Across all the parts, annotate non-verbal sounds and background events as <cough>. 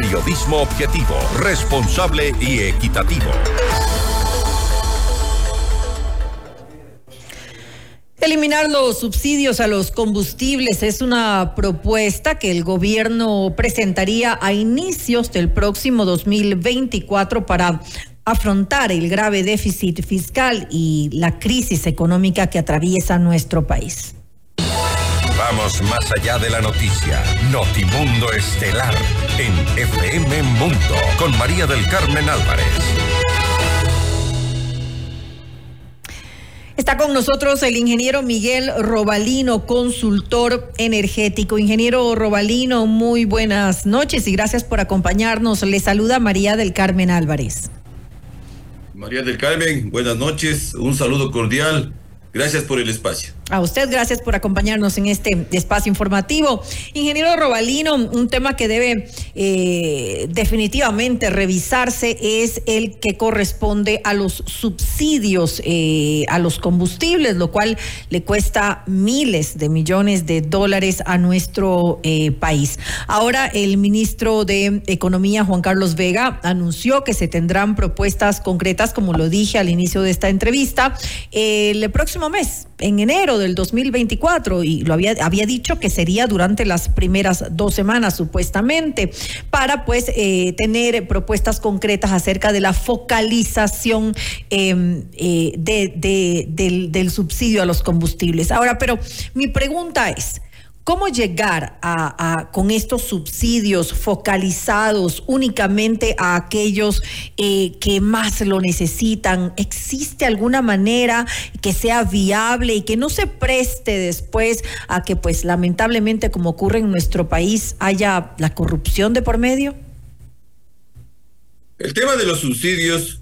Periodismo objetivo, responsable y equitativo. Eliminar los subsidios a los combustibles es una propuesta que el gobierno presentaría a inicios del próximo 2024 para afrontar el grave déficit fiscal y la crisis económica que atraviesa nuestro país. Vamos más allá de la noticia. Notimundo Estelar en FM Mundo con María del Carmen Álvarez. Está con nosotros el ingeniero Miguel Robalino, consultor energético. Ingeniero Robalino, muy buenas noches y gracias por acompañarnos. Le saluda María del Carmen Álvarez. María del Carmen, buenas noches, un saludo cordial. Gracias por el espacio. A usted, gracias por acompañarnos en este espacio informativo. Ingeniero Robalino, un tema que debe eh, definitivamente revisarse es el que corresponde a los subsidios eh, a los combustibles, lo cual le cuesta miles de millones de dólares a nuestro eh, país. Ahora el ministro de Economía, Juan Carlos Vega, anunció que se tendrán propuestas concretas, como lo dije al inicio de esta entrevista, el próximo mes, en enero del 2024 y lo había, había dicho que sería durante las primeras dos semanas supuestamente para pues eh, tener propuestas concretas acerca de la focalización em, eh, de, del, del subsidio a los combustibles. Ahora, pero mi pregunta es, ¿Cómo llegar a, con estos subsidios focalizados únicamente a aquellos eh, que más lo necesitan? ¿Existe alguna manera que sea viable y que no se preste después a que, pues, lamentablemente, como ocurre en nuestro país, haya la corrupción de por medio? El tema de los subsidios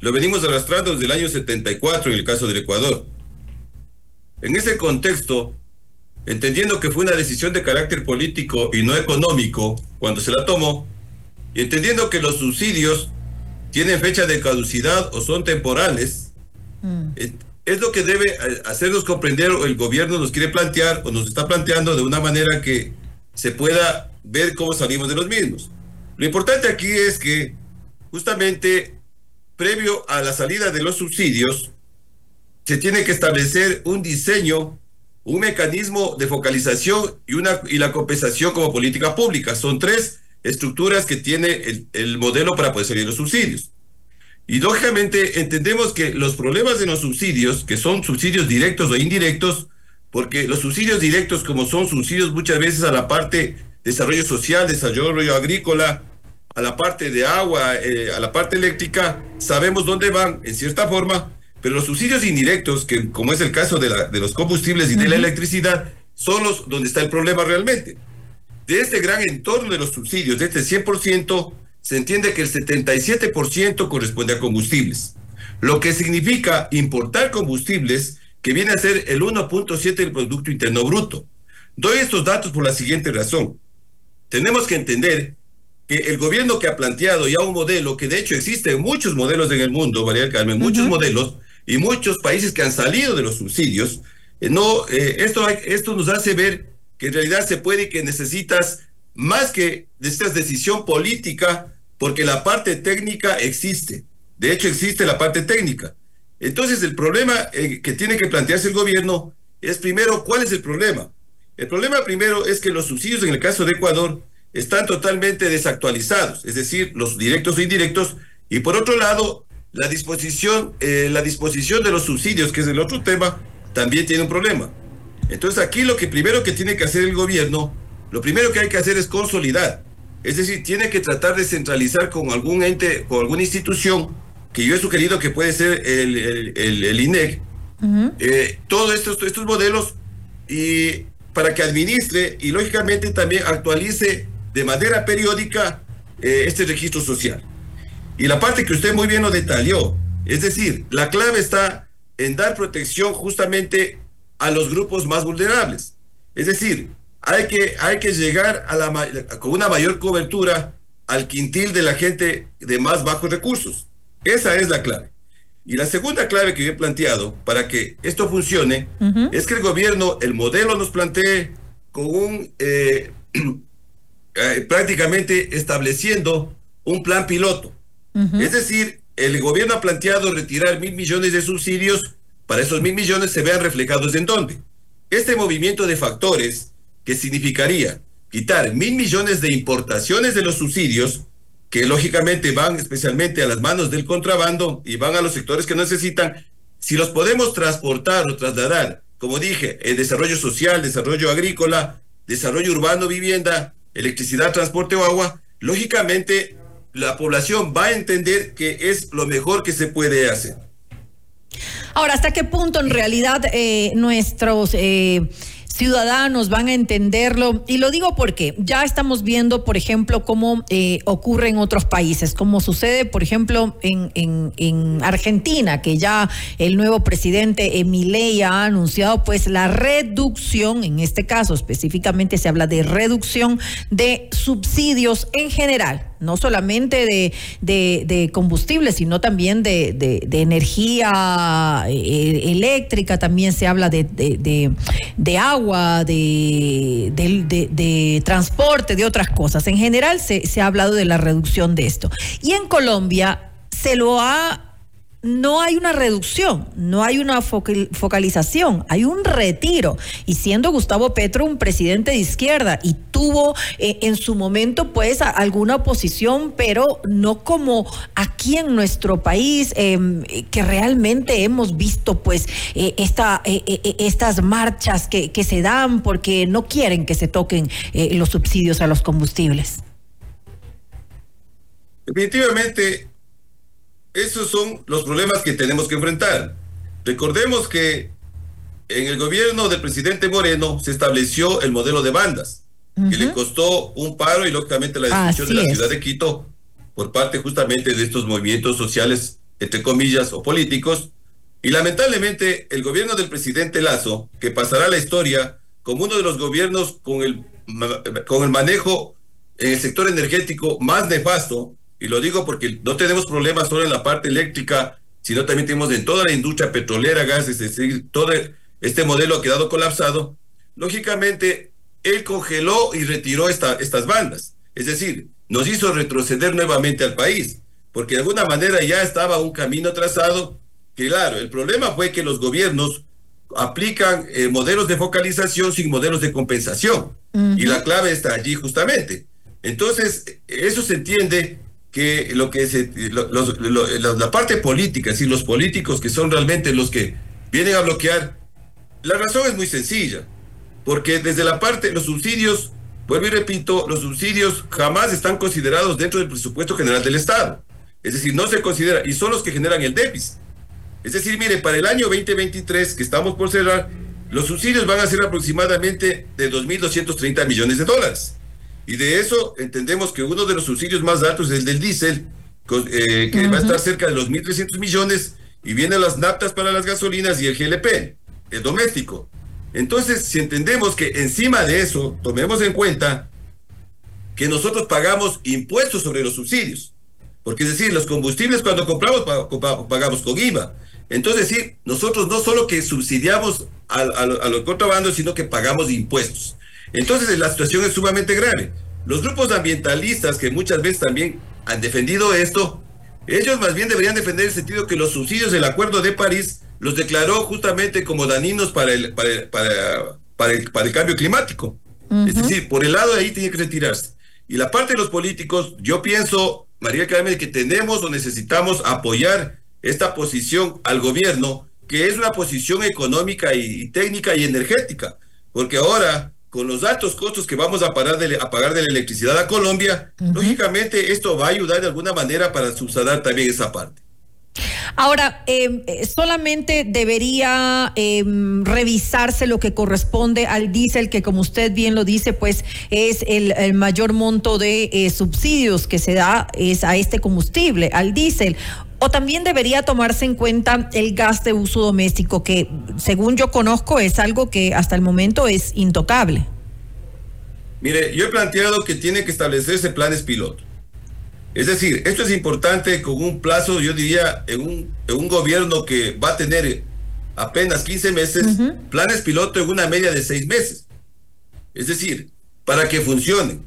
lo venimos arrastrando desde el año 74 en el caso del Ecuador. En ese contexto, entendiendo que fue una decisión de carácter político y no económico cuando se la tomó, y entendiendo que los subsidios tienen fecha de caducidad o son temporales, mm. es lo que debe hacernos comprender o el gobierno nos quiere plantear o nos está planteando de una manera que se pueda ver cómo salimos de los mismos. Lo importante aquí es que justamente previo a la salida de los subsidios, se tiene que establecer un diseño un mecanismo de focalización y, una, y la compensación como política pública. Son tres estructuras que tiene el, modelo para poder salir los subsidios. Y lógicamente entendemos que los problemas de los subsidios, que son subsidios directos o indirectos, porque los subsidios directos, como son subsidios muchas veces a la parte de desarrollo social, desarrollo agrícola, a la parte de agua, eh, a la parte eléctrica, sabemos dónde van, en cierta forma, pero los subsidios indirectos, que como es el caso de, la, de los combustibles y de la electricidad, son los donde está el problema realmente. De este gran entorno de los subsidios, de este 100%, se entiende que el 77% corresponde a combustibles, lo que significa importar combustibles que viene a ser el 1.7 del Producto Interno Bruto. Doy estos datos por la siguiente razón. Tenemos que entender que el gobierno que ha planteado ya un modelo, que de hecho existen muchos modelos en el mundo, María del Carmen, muchos modelos, y muchos países que han salido de los subsidios, eh, no, eh, esto, esto nos hace ver que en realidad se puede que necesitas más que necesitas decisión política, porque la parte técnica existe. De hecho, existe la parte técnica. Entonces, el problema eh, que tiene que plantearse el gobierno es primero, ¿cuál es el problema? El problema primero es que los subsidios en el caso de Ecuador están totalmente desactualizados, es decir, los directos e indirectos, y por otro lado, la disposición, eh, la disposición de los subsidios, que es el otro tema, también tiene un problema. Entonces aquí lo que primero que tiene que hacer el gobierno, lo primero que hay que hacer es consolidar. Es decir, tiene que tratar de centralizar con algún ente, con alguna institución, que yo he sugerido que puede ser el, el, INEC, eh, todos estos, estos modelos y para que administre y lógicamente también actualice de manera periódica eh, este registro social. Y la parte que usted muy bien lo detalló, es decir, la clave está en dar protección justamente a los grupos más vulnerables. Es decir, hay que, hay que llegar a la, con una mayor cobertura al quintil de la gente de más bajos recursos. Esa es la clave. Y la segunda clave que yo he planteado para que esto funcione es que el gobierno, el modelo nos plantee con un, eh, <clears throat> eh, prácticamente estableciendo un plan piloto. Es decir, el gobierno ha planteado retirar mil millones de subsidios, para esos mil millones se vean reflejados en dónde. Este movimiento de factores, que significaría quitar mil millones de importaciones de los subsidios, que lógicamente van especialmente a las manos del contrabando y van a los sectores que necesitan, si los podemos transportar o trasladar, como dije, el desarrollo social, desarrollo agrícola, desarrollo urbano, vivienda, electricidad, transporte o agua, lógicamente la población va a entender que es lo mejor que se puede hacer. Ahora, ¿hasta qué punto en realidad eh, nuestros... Eh, ciudadanos van a entenderlo. Y lo digo porque ya estamos viendo, por ejemplo, cómo eh, ocurre en otros países, como sucede, por ejemplo, en, en, Argentina, que ya el nuevo presidente Emilei ha anunciado pues la reducción, en este caso específicamente se habla de reducción de subsidios en general no solamente de, de, combustible, sino también de, de energía eh, eléctrica, también se habla de, de agua, de, transporte, de otras cosas. En general se, se ha hablado de la reducción de esto. Y en Colombia se lo ha no hay una reducción, no hay una focalización, hay un retiro. Y siendo Gustavo Petro un presidente de izquierda y tuvo eh, en su momento pues alguna oposición, pero no como aquí en nuestro país, em, que realmente hemos visto pues eh, esta, eh, estas marchas que, que, se dan porque no quieren que se toquen los subsidios a los combustibles. Definitivamente esos son los problemas que tenemos que enfrentar. Recordemos que en el gobierno del presidente Moreno se estableció el modelo de bandas, que le costó un paro y lógicamente la destrucción de la ciudad de Quito por parte justamente de estos movimientos sociales, entre comillas, o políticos. Y lamentablemente el gobierno del presidente Lazo, que pasará a la historia como uno de los gobiernos con el, con el manejo en el sector energético más nefasto, y lo digo porque no tenemos problemas solo en la parte eléctrica, sino también tenemos en toda la industria petrolera, gas, es decir, todo este modelo ha quedado colapsado. Lógicamente, él congeló y retiró esta, estas bandas. Es decir, nos hizo retroceder nuevamente al país, porque de alguna manera ya estaba un camino trazado, que claro, el problema fue que los gobiernos aplican eh, modelos de focalización sin modelos de compensación. Y la clave está allí justamente. Entonces, eso se entiende que lo que se, la parte política, es decir, los políticos que son realmente los que vienen a bloquear, la razón es muy sencilla, porque desde la parte, los subsidios, vuelvo y repito, los subsidios jamás están considerados dentro del presupuesto general del Estado. Es decir, no se considera, y son los que generan el déficit. Es decir, mire, para el año 2023, que estamos por cerrar, los subsidios van a ser aproximadamente de 2.230 millones de dólares. Y de eso entendemos que uno de los subsidios más altos es el del diésel, eh, que va a estar cerca de los 1.300 millones, y vienen las naptas para las gasolinas y el GLP, el doméstico. Entonces, si entendemos que encima de eso, tomemos en cuenta que nosotros pagamos impuestos sobre los subsidios. Porque es decir, los combustibles cuando compramos pagamos con IVA. Entonces, sí, nosotros no solo que subsidiamos a, a, a los contrabandos, sino que pagamos impuestos. Entonces la situación es sumamente grave. Los grupos ambientalistas que muchas veces también han defendido esto, ellos más bien deberían defender el sentido que los subsidios del Acuerdo de París los declaró justamente como dañinos para el, para, para, el, para el cambio climático. Es decir, por el lado de ahí tiene que retirarse. Y la parte de los políticos, yo pienso, María Carmen, que tenemos o necesitamos apoyar esta posición al gobierno, que es una posición económica y técnica y energética, porque ahora con los altos costos que vamos a, parar de, a pagar de la electricidad a Colombia, lógicamente esto va a ayudar de alguna manera para subsanar también esa parte. Ahora, em, eh, solamente debería em, revisarse lo que corresponde al diésel, que como usted bien lo dice, pues es el, mayor monto de eh, subsidios que se da es a este combustible, al diésel. O también debería tomarse en cuenta el gas de uso doméstico, que según yo conozco es algo que hasta el momento es intocable. Mire, yo he planteado que tiene que establecerse planes piloto. Es decir, esto es importante con un plazo, yo diría, en un, en un gobierno que va a tener apenas 15 meses, planes piloto en una media de seis meses. Es decir, para que funcionen.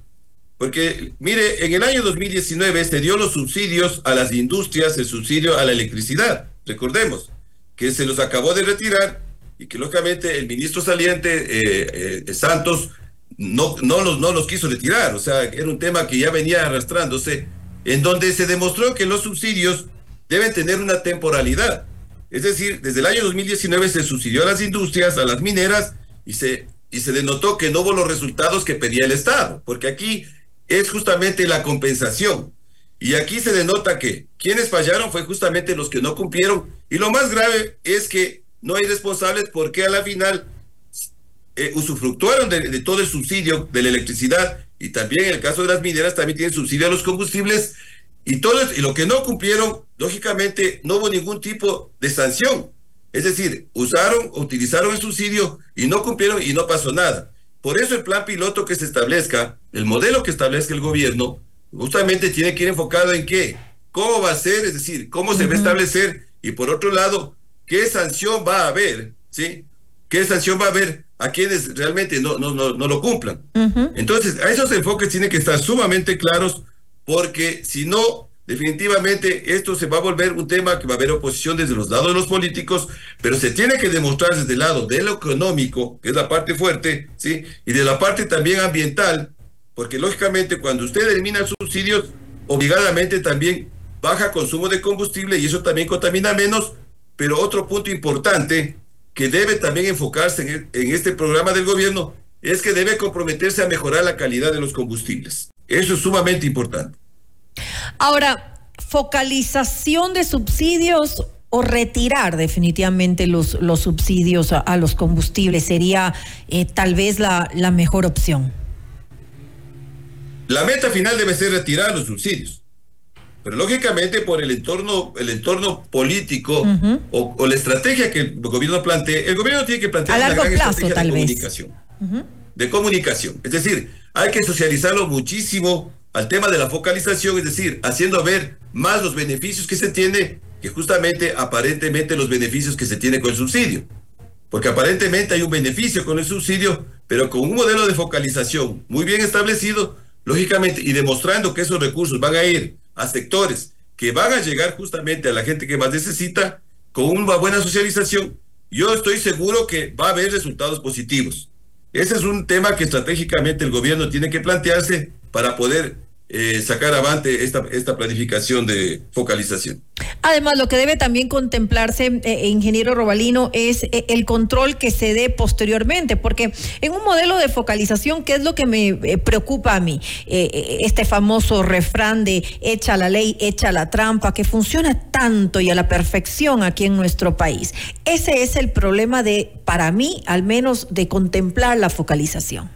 Porque, mire, en el año 2019 se dio los subsidios a las industrias, el subsidio a la electricidad. Recordemos que se los acabó de retirar y que lógicamente el ministro saliente eh, eh, Santos no, no, los, no los quiso retirar. O sea, era un tema que ya venía arrastrándose, en donde se demostró que los subsidios deben tener una temporalidad. Es decir, desde el año 2019 se subsidió a las industrias, a las mineras, y se, y se denotó que no hubo los resultados que pedía el Estado, porque aquí es justamente la compensación. Y aquí se denota que quienes fallaron fue justamente los que no cumplieron. Y lo más grave es que no hay responsables porque a la final eh, usufructuaron de, todo el subsidio de la electricidad y también en el caso de las mineras también tienen subsidio a los combustibles y todo y lo que no cumplieron, lógicamente no hubo ningún tipo de sanción. Es decir, usaron, utilizaron el subsidio y no cumplieron y no pasó nada. Por eso el plan piloto que se establezca, el modelo que establezca el gobierno, justamente tiene que ir enfocado en qué, cómo va a ser, es decir, cómo se va a establecer y por otro lado, qué sanción va a haber, ¿sí? ¿Qué sanción va a haber a quienes realmente no, no, no, lo cumplan? Entonces, a esos enfoques tienen que estar sumamente claros porque si no, Definitivamente esto se va a volver un tema que va a haber oposición desde los lados de los políticos, pero se tiene que demostrar desde el lado de lo económico, que es la parte fuerte, ¿sí? Y de la parte también ambiental, porque lógicamente cuando usted elimina subsidios, obligadamente también baja consumo de combustible y eso también contamina menos, pero otro punto importante que debe también enfocarse en, en este programa del gobierno es que debe comprometerse a mejorar la calidad de los combustibles. Eso es sumamente importante. Ahora, focalización de subsidios o retirar definitivamente los, los subsidios a, los combustibles sería eh, tal vez la, la, mejor opción. La meta final debe ser retirar los subsidios. Pero lógicamente por el entorno, el entorno político o, la estrategia que el gobierno plantea, el gobierno tiene que plantear una gran estrategia de comunicación. De comunicación. Es decir, hay que socializarlo muchísimo al tema de la focalización, es decir, haciendo ver más los beneficios que se tiene que justamente aparentemente los beneficios que se tiene con el subsidio. Porque aparentemente hay un beneficio con el subsidio, pero con un modelo de focalización muy bien establecido, lógicamente, y demostrando que esos recursos van a ir a sectores que van a llegar justamente a la gente que más necesita, con una buena socialización, yo estoy seguro que va a haber resultados positivos. Ese es un tema que estratégicamente el gobierno tiene que plantearse para poder eh, sacar avante esta, esta planificación de focalización. Además, lo que debe también contemplarse, eh, eh, ingeniero Robalino, es el control que se dé posteriormente, porque en un modelo de focalización, ¿qué es lo que me preocupa a mí? este famoso refrán de echa la ley, echa la trampa, que funciona tanto y a la perfección aquí en nuestro país. Ese es el problema de, para mí, al menos, de contemplar la focalización.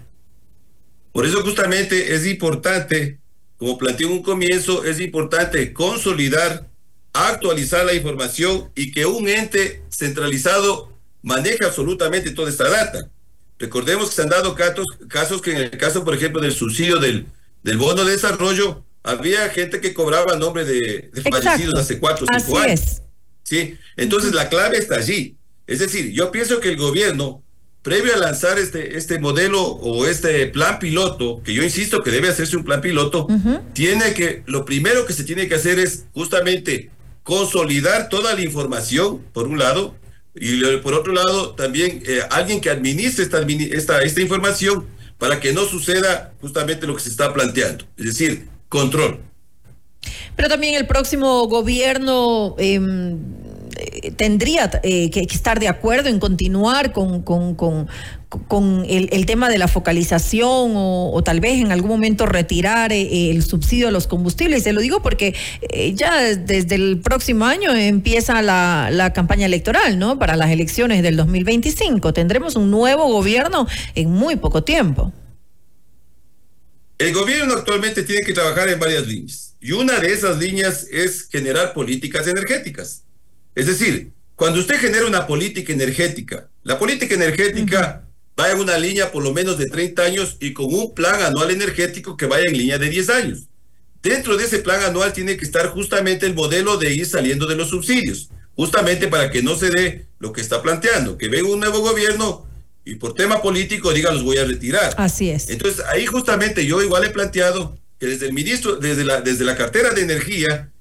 Por eso justamente es importante como planteé en un comienzo, es importante consolidar, actualizar la información y que un ente centralizado maneje absolutamente toda esta data. Recordemos que se han dado casos, casos que en el caso, por ejemplo, del subsidio del, del bono de desarrollo, había gente que cobraba nombre de, de fallecidos hace cuatro o cinco años. ¿Sí? Entonces la clave está allí. Es decir, yo pienso que el gobierno previo a lanzar este, este modelo o este plan piloto, que yo insisto que debe hacerse un plan piloto, tiene que, lo primero que se tiene que hacer es justamente consolidar toda la información, por un lado, y por otro lado, también eh, alguien que administre esta, esta, esta información para que no suceda justamente lo que se está planteando, es decir, control. Pero también el próximo gobierno eh, tendría eh, que, estar de acuerdo en continuar con, con, el, tema de la focalización o, tal vez en algún momento retirar eh, el subsidio a los combustibles. Se lo digo porque ya desde el próximo año empieza la, la, campaña electoral, ¿no? Para las elecciones del 2025. Tendremos un nuevo gobierno en muy poco tiempo. El gobierno actualmente tiene que trabajar en varias líneas y una de esas líneas es generar políticas energéticas. Es decir, cuando usted genera una política energética, la política energética va en una línea por lo menos de 30 años y con un plan anual energético que vaya en línea de 10 años. Dentro de ese plan anual tiene que estar justamente el modelo de ir saliendo de los subsidios, justamente para que no se dé lo que está planteando, que venga un nuevo gobierno y por tema político diga los voy a retirar. Así es. Entonces ahí justamente yo igual he planteado que desde el ministro, desde la, desde la cartera de energía,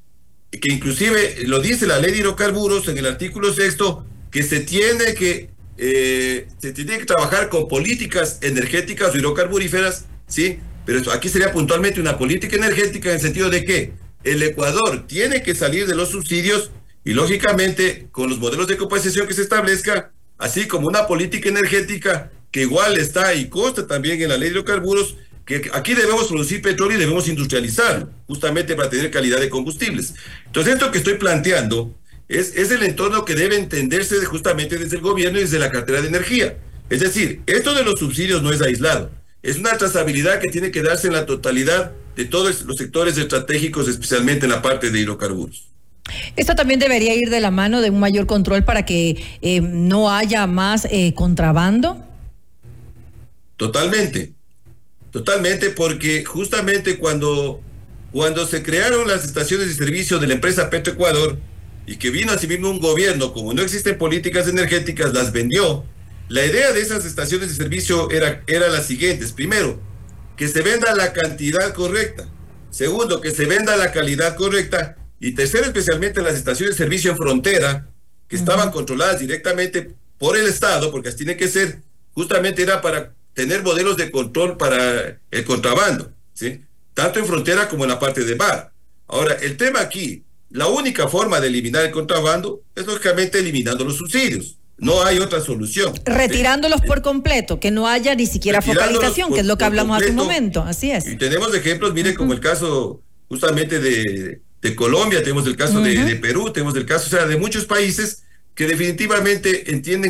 que inclusive lo dice la ley de hidrocarburos en el artículo sexto, que se tiene que eh, se tiene que trabajar con políticas energéticas o hidrocarburíferas, ¿sí? Pero aquí sería puntualmente una política energética en el sentido de que el Ecuador tiene que salir de los subsidios y lógicamente con los modelos de compensación que se establezca, así como una política energética que igual está y consta también en la ley de hidrocarburos, que aquí debemos producir petróleo y debemos industrializarlo, justamente para tener calidad de combustibles. Entonces, esto que estoy planteando es, es el entorno que debe entenderse justamente desde el gobierno y desde la cartera de energía. Es decir, esto de los subsidios no es aislado, es una trazabilidad que tiene que darse en la totalidad de todos los sectores estratégicos, especialmente en la parte de hidrocarburos. Esto también debería ir de la mano de un mayor control para que eh, no haya más eh, contrabando. Totalmente, totalmente, porque justamente cuando, cuando se crearon las estaciones de servicio de la empresa Petroecuador y que vino a mismo un gobierno, como no existen políticas energéticas, las vendió. La idea de esas estaciones de servicio era, era las siguientes. Primero, que se venda la cantidad correcta. Segundo, que se venda la calidad correcta. Y tercero, especialmente las estaciones de servicio en frontera, que estaban controladas directamente por el Estado, porque así tiene que ser, justamente era para tener modelos de control para el contrabando, ¿sí? Tanto en frontera como en la parte de mar. Ahora, el tema aquí, la única forma de eliminar el contrabando es lógicamente eliminando los subsidios. No hay otra solución. Retirándolos por completo, que no haya ni siquiera focalización, que es lo que hablamos hace un momento. Así es. Y tenemos ejemplos, mire, como el caso justamente de, de Colombia, tenemos el caso de, de, Perú, tenemos el caso, o sea, de muchos países que definitivamente entienden